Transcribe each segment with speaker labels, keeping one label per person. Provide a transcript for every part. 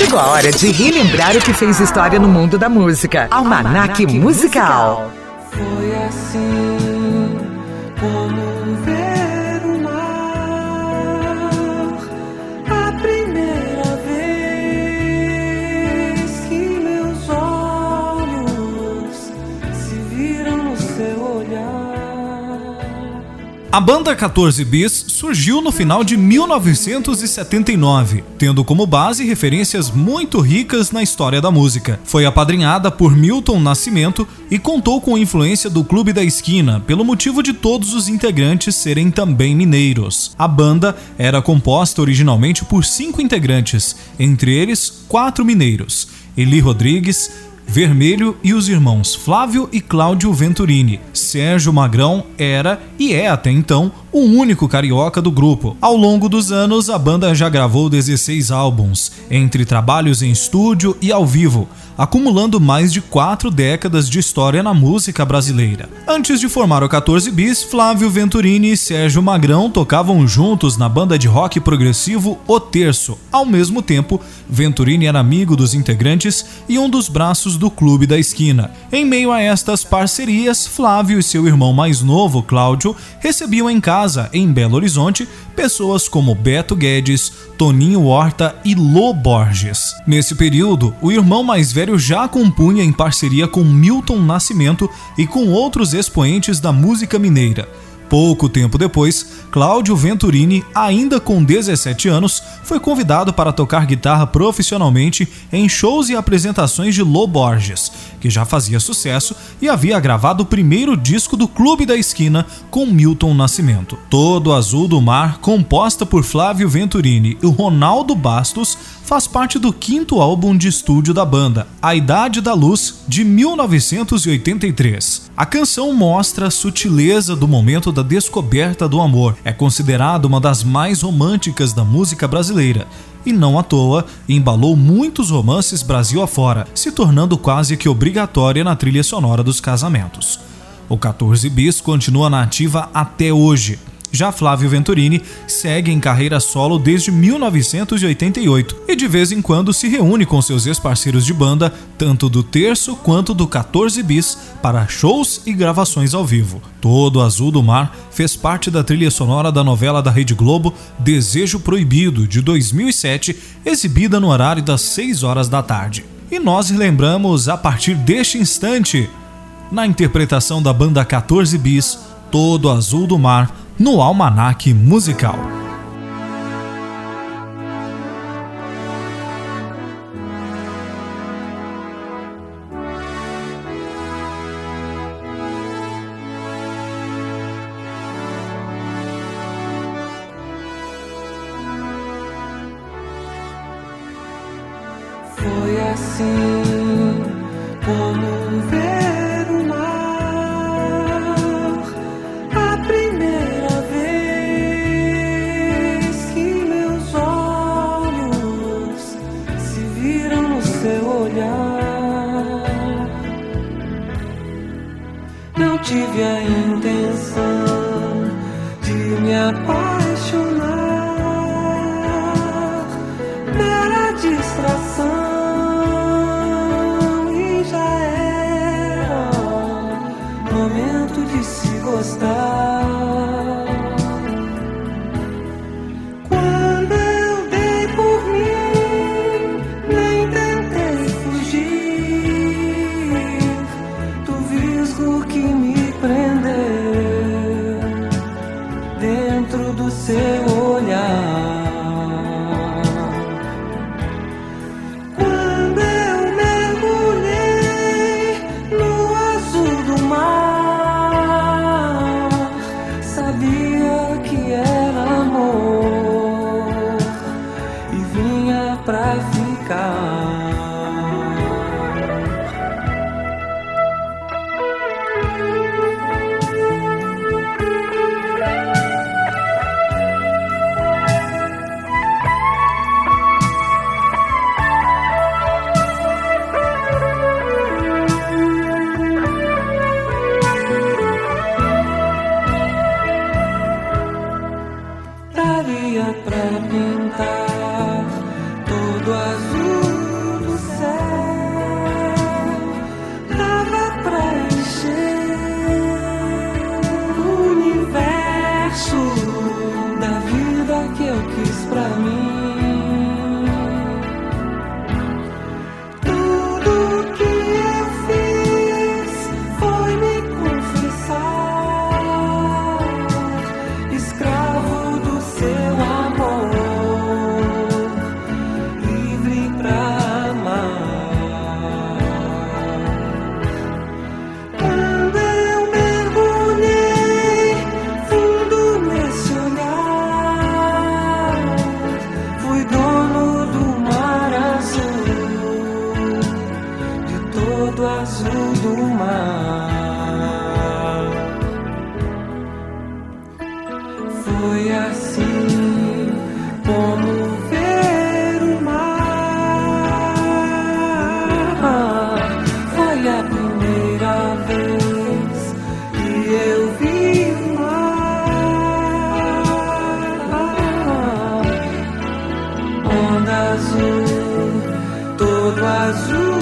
Speaker 1: Chegou a hora de relembrar o que fez história no mundo da música. Almanac. Musical.
Speaker 2: Foi assim como
Speaker 3: A banda 14 Bis surgiu no final de 1979, tendo como base referências muito ricas na história da música. Foi apadrinhada por Milton Nascimento e contou com a influência do Clube da Esquina, pelo motivo de todos os integrantes serem também mineiros. A banda era composta originalmente por cinco integrantes, entre eles quatro mineiros: Eli Rodrigues, Vermelho e os irmãos Flávio e Cláudio Venturini. Sérgio Magrão era e é até então o único carioca do grupo. Ao longo dos anos, a banda já gravou 16 álbuns, entre trabalhos em estúdio e ao vivo, acumulando mais de quatro décadas de história na música brasileira. Antes de formar o 14 Bis, Flávio Venturini e Sérgio Magrão tocavam juntos na banda de rock progressivo O Terço. Ao mesmo tempo, Venturini era amigo dos integrantes e um dos braços do Clube da Esquina. Em meio a estas parcerias, Flávio e seu irmão mais novo, Cláudio, recebiam em casa, em Belo Horizonte, pessoas como Beto Guedes, Toninho Horta e Lô Borges. Nesse período, o irmão mais velho já compunha em parceria com Milton Nascimento e com outros expoentes da música mineira. Pouco tempo depois, Cláudio Venturini, ainda com 17 anos, foi convidado para tocar guitarra profissionalmente em shows e apresentações de Lô Borges, que já fazia sucesso e havia gravado o primeiro disco do Clube da Esquina com Milton Nascimento. Todo Azul do Mar, composta por Flávio Venturini e Ronaldo Bastos, faz parte do quinto álbum de estúdio da banda, A Idade da Luz, de 1983. A canção mostra a sutileza do momento da descoberta do amor. É considerada uma das mais românticas da música brasileira e não à toa embalou muitos romances Brasil afora, se tornando quase que obrigatória na trilha sonora dos casamentos. O 14 Bis continua na ativa até hoje. Já Flávio Venturini segue em carreira solo desde 1988 e de vez em quando se reúne com seus ex-parceiros de banda, tanto do Terço quanto do 14 Bis, para shows e gravações ao vivo. Todo Azul do Mar fez parte da trilha sonora da novela da Rede Globo Desejo Proibido, de 2007, exibida no horário das 6 horas da tarde. E nós lembramos a partir deste instante, na interpretação da banda 14 Bis, Todo Azul do Mar no Almanac Musical.
Speaker 2: Foi assim como tive a intenção de me apaixonar. Mera distração e já era momento de se gostar. daria pra pintar todo azul do céu. Dava pra encher o universo da azul do mar. Foi assim como ver o mar. Foi a primeira vez que eu vi o mar. Onda azul, todo azul.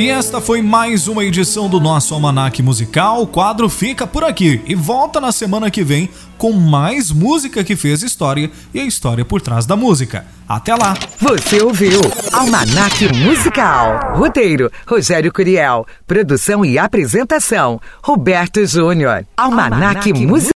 Speaker 3: E esta foi mais uma edição do nosso Almanac Musical. O quadro fica por aqui e volta na semana que vem com mais música que fez história e a história por trás da música. Até lá!
Speaker 1: Você ouviu Almanac Musical. Roteiro: Rogério Curiel. Produção e apresentação: Roberto Júnior. Almanac Musical.